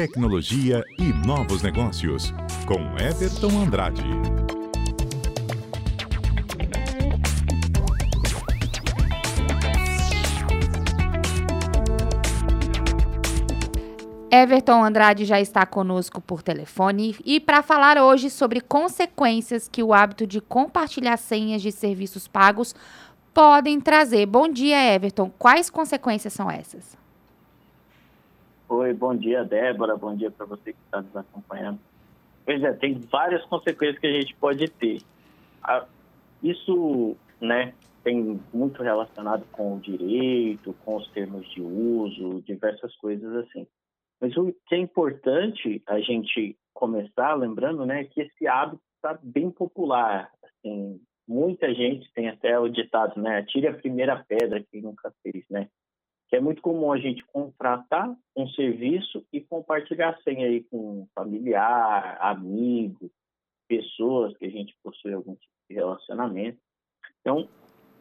Tecnologia e novos negócios, com Everton Andrade. Everton Andrade já está conosco por telefone e para falar hoje sobre consequências que o hábito de compartilhar senhas de serviços pagos podem trazer. Bom dia, Everton. Quais consequências são essas? Oi, bom dia, Débora. Bom dia para você que está nos acompanhando. Pois é, tem várias consequências que a gente pode ter. Isso, né, tem muito relacionado com o direito, com os termos de uso, diversas coisas assim. Mas o que é importante a gente começar lembrando, né, que esse hábito está bem popular. Assim, muita gente tem até o ditado, né, atire a primeira pedra que nunca fez, né? Que é muito comum a gente contratar um serviço e compartilhar a senha aí com familiar, amigo, pessoas que a gente possui algum tipo de relacionamento. Então,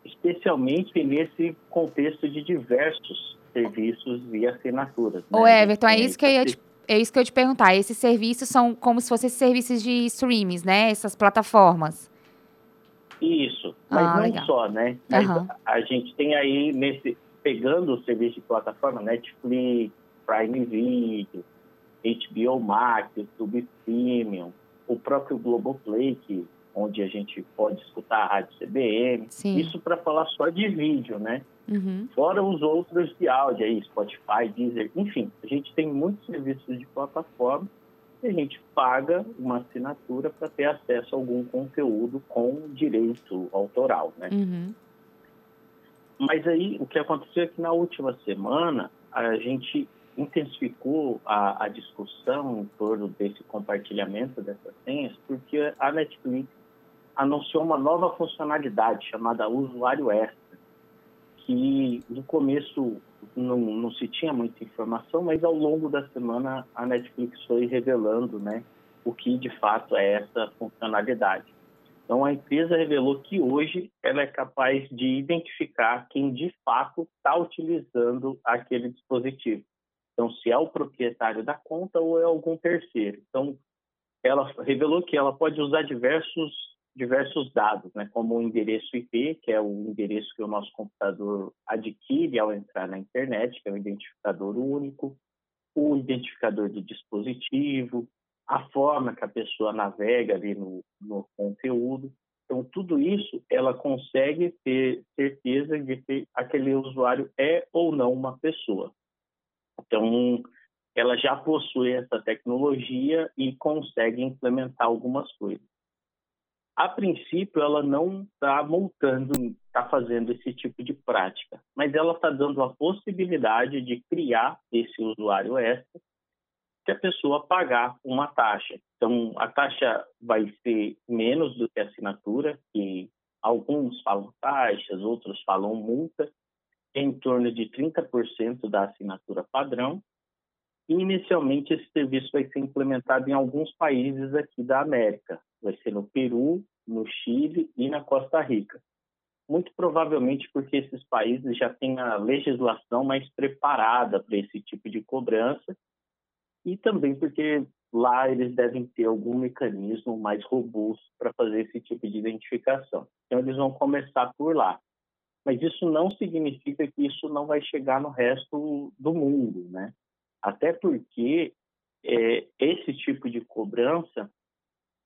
especialmente nesse contexto de diversos serviços via assinaturas. Né? Ô, Everton, é isso que eu ia te, é isso que eu te perguntar. Esses serviços são como se fossem serviços de streams, né? Essas plataformas. Isso, mas ah, não legal. só, né? Uhum. a gente tem aí nesse pegando o serviço de plataforma, Netflix, Prime Video, HBO Max, YouTube Premium, o próprio Globoplay, que onde a gente pode escutar a rádio CBN. Sim. Isso para falar só de vídeo, né? Uhum. Fora os outros de áudio aí, Spotify, Deezer, enfim, a gente tem muitos serviços de plataforma e a gente paga uma assinatura para ter acesso a algum conteúdo com direito autoral, né? Uhum. Mas aí, o que aconteceu é que na última semana, a gente intensificou a, a discussão em torno desse compartilhamento dessas senhas, porque a Netflix anunciou uma nova funcionalidade chamada Usuário Extra, que no começo não, não se tinha muita informação, mas ao longo da semana a Netflix foi revelando né, o que de fato é essa funcionalidade. Então a empresa revelou que hoje ela é capaz de identificar quem de fato está utilizando aquele dispositivo. Então se é o proprietário da conta ou é algum terceiro. Então ela revelou que ela pode usar diversos diversos dados, né, como o endereço IP, que é o endereço que o nosso computador adquire ao entrar na internet, que é um identificador único, o identificador de dispositivo, a forma que a pessoa navega ali no, no conteúdo. Então, tudo isso ela consegue ter certeza de que aquele usuário é ou não uma pessoa. Então, ela já possui essa tecnologia e consegue implementar algumas coisas a princípio, ela não está montando, está fazendo esse tipo de prática, mas ela está dando a possibilidade de criar esse usuário extra que a pessoa pagar uma taxa. Então, a taxa vai ser menos do que a assinatura, que alguns falam taxas, outros falam multa, em torno de 30% da assinatura padrão. E, inicialmente, esse serviço vai ser implementado em alguns países aqui da América, vai ser no Peru, no Chile e na Costa Rica. Muito provavelmente porque esses países já têm a legislação mais preparada para esse tipo de cobrança e também porque lá eles devem ter algum mecanismo mais robusto para fazer esse tipo de identificação. Então eles vão começar por lá. Mas isso não significa que isso não vai chegar no resto do mundo, né? Até porque é, esse tipo de cobrança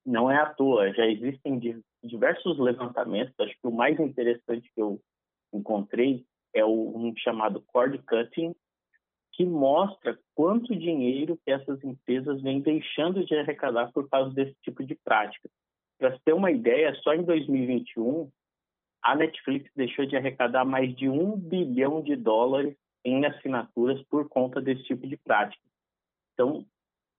não é à toa, já existem diversos levantamentos. Acho que o mais interessante que eu encontrei é um chamado cord cutting, que mostra quanto dinheiro que essas empresas vêm deixando de arrecadar por causa desse tipo de prática. Para ter uma ideia, só em 2021 a Netflix deixou de arrecadar mais de um bilhão de dólares em assinaturas por conta desse tipo de prática. Então,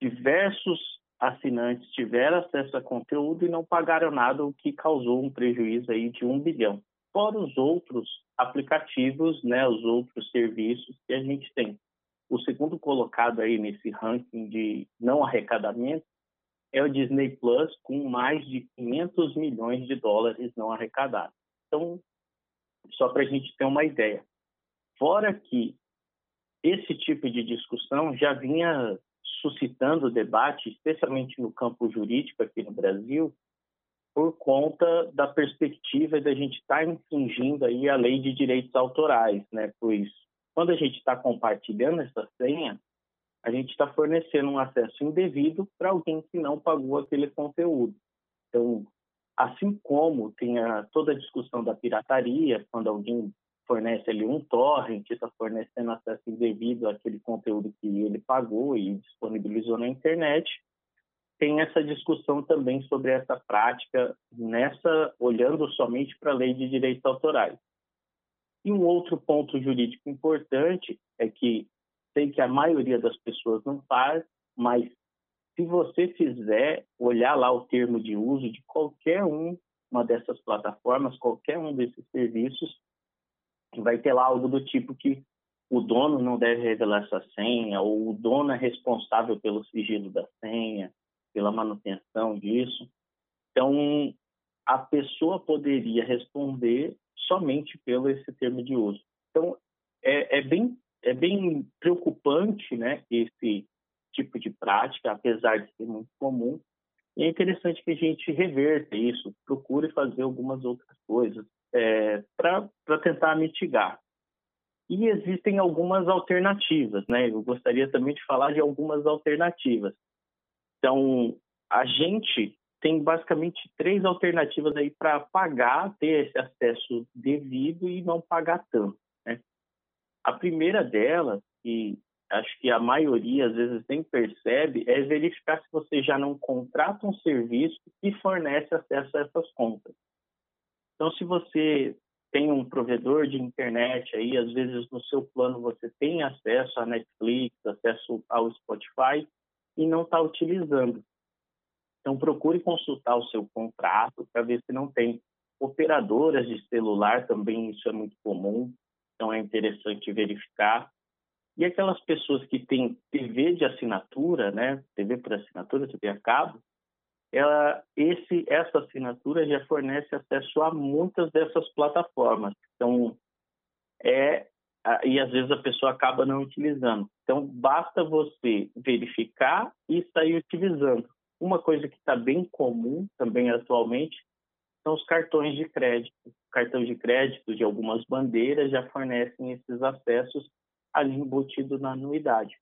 diversos assinantes tiveram acesso a conteúdo e não pagaram nada, o que causou um prejuízo aí de um bilhão. Fora os outros aplicativos, né, os outros serviços que a gente tem. O segundo colocado aí nesse ranking de não arrecadamento é o Disney Plus, com mais de 500 milhões de dólares não arrecadados. Então, só para a gente ter uma ideia. Fora que esse tipo de discussão já vinha suscitando debate, especialmente no campo jurídico aqui no Brasil, por conta da perspectiva da gente estar tá infringindo aí a lei de direitos autorais, né? Pois quando a gente está compartilhando essa senha, a gente está fornecendo um acesso indevido para alguém que não pagou aquele conteúdo. Então, assim como tem a, toda a discussão da pirataria, quando alguém fornece ali um torrent, está fornecendo acesso indevido àquele conteúdo que ele pagou e disponibilizou na internet, tem essa discussão também sobre essa prática nessa olhando somente para a lei de direitos autorais. E um outro ponto jurídico importante é que sei que a maioria das pessoas não faz, mas se você fizer olhar lá o termo de uso de qualquer um, uma dessas plataformas, qualquer um desses serviços, vai ter lá algo do tipo que o dono não deve revelar essa senha, ou o dono é responsável pelo sigilo da senha, pela manutenção disso. Então, a pessoa poderia responder somente pelo esse termo de uso. Então, é, é bem é bem preocupante, né, esse tipo de prática, apesar de ser muito comum. E é interessante que a gente reverta isso, procure fazer algumas outras coisas é, para tentar mitigar. E existem algumas alternativas, né? Eu gostaria também de falar de algumas alternativas. Então, a gente tem basicamente três alternativas aí para pagar, ter esse acesso devido e não pagar tanto. Né? A primeira delas, que acho que a maioria às vezes nem percebe, é verificar se você já não contrata um serviço que fornece acesso a essas contas. Então, se você tem um provedor de internet aí, às vezes no seu plano você tem acesso à Netflix, acesso ao Spotify e não está utilizando. Então, procure consultar o seu contrato para ver se não tem operadoras de celular, também isso é muito comum, então é interessante verificar. E aquelas pessoas que têm TV de assinatura, né, TV por assinatura, TV a cabo, ela, esse, essa assinatura já fornece acesso a muitas dessas plataformas. Então, é e às vezes a pessoa acaba não utilizando. Então, basta você verificar e sair utilizando. Uma coisa que está bem comum também atualmente são os cartões de crédito. Cartão de crédito de algumas bandeiras já fornecem esses acessos ali embutido na anuidade.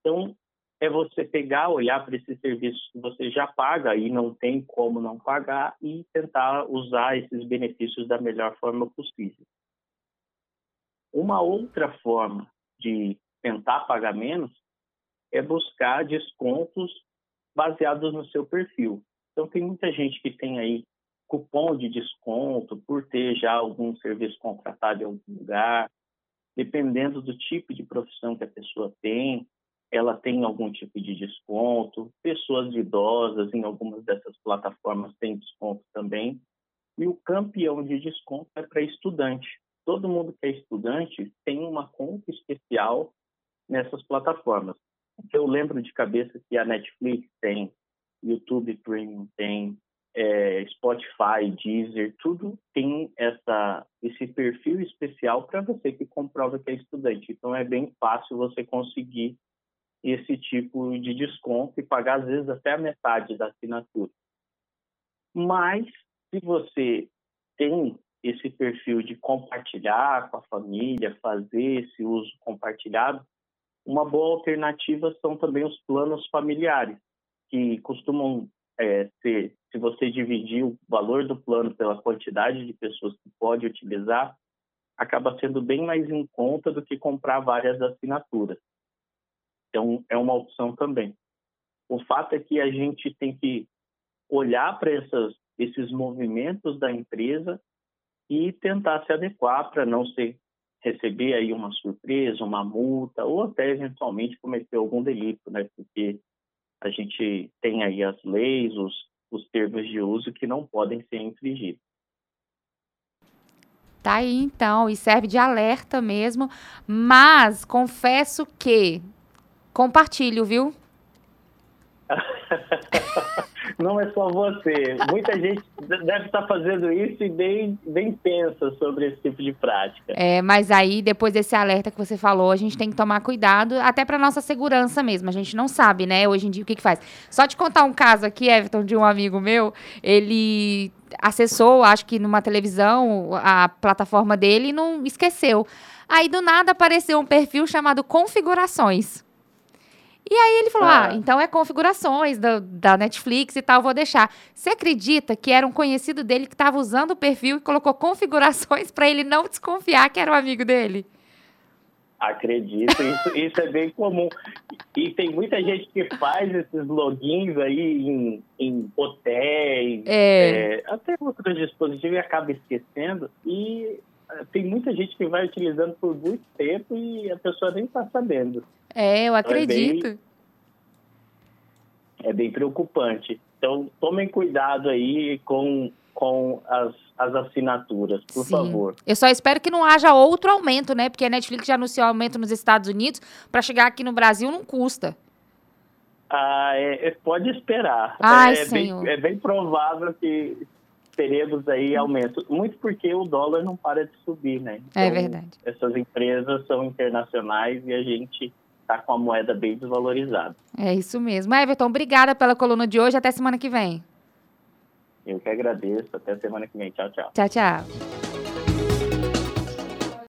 Então, é você pegar, olhar para esses serviços que você já paga e não tem como não pagar e tentar usar esses benefícios da melhor forma possível. Uma outra forma de tentar pagar menos é buscar descontos baseados no seu perfil. Então, tem muita gente que tem aí cupom de desconto por ter já algum serviço contratado em algum lugar, dependendo do tipo de profissão que a pessoa tem, ela tem algum tipo de desconto. Pessoas idosas em algumas dessas plataformas têm desconto também. E o campeão de desconto é para estudante. Todo mundo que é estudante tem uma conta especial nessas plataformas. Eu lembro de cabeça que a Netflix tem, YouTube Premium tem, é, Spotify, Deezer, tudo tem essa, esse perfil especial para você que comprova que é estudante. Então é bem fácil você conseguir esse tipo de desconto e pagar às vezes até a metade da assinatura. Mas se você tem esse perfil de compartilhar com a família, fazer esse uso compartilhado, uma boa alternativa são também os planos familiares, que costumam é, ser, se você dividir o valor do plano pela quantidade de pessoas que pode utilizar, acaba sendo bem mais em conta do que comprar várias assinaturas. Então, é uma opção também. O fato é que a gente tem que olhar para esses movimentos da empresa e tentar se adequar para não ser receber aí uma surpresa, uma multa ou até eventualmente cometer algum delito, né? Porque a gente tem aí as leis, os, os termos de uso que não podem ser infringidos. Tá aí então, e serve de alerta mesmo, mas confesso que compartilho, viu? Não é só você. Muita gente deve estar fazendo isso e bem, pensa sobre esse tipo de prática. É, mas aí, depois desse alerta que você falou, a gente tem que tomar cuidado, até para nossa segurança mesmo. A gente não sabe, né, hoje em dia, o que, que faz. Só te contar um caso aqui, Everton, de um amigo meu. Ele acessou, acho que numa televisão, a plataforma dele e não esqueceu. Aí, do nada, apareceu um perfil chamado Configurações. E aí ele falou: ah, ah então é configurações do, da Netflix e tal, vou deixar. Você acredita que era um conhecido dele que estava usando o perfil e colocou configurações para ele não desconfiar que era um amigo dele? Acredito, isso, isso é bem comum. E tem muita gente que faz esses logins aí em, em hotéis, é. É, até outros dispositivos e acaba esquecendo. E tem muita gente que vai utilizando por muito tempo e a pessoa nem está sabendo. É, eu acredito. Então é, bem, é bem preocupante. Então, tomem cuidado aí com, com as, as assinaturas, por Sim. favor. Eu só espero que não haja outro aumento, né? Porque a Netflix já anunciou aumento nos Estados Unidos. Para chegar aqui no Brasil não custa. Ah, é, é pode esperar. Ai, é, senhor. Bem, é bem provável que teremos aí aumento. Muito porque o dólar não para de subir, né? É então, é verdade. Essas empresas são internacionais e a gente está com a moeda bem desvalorizada. É isso mesmo. Everton, obrigada pela coluna de hoje. Até semana que vem. Eu que agradeço. Até semana que vem. Tchau, tchau. Tchau, tchau.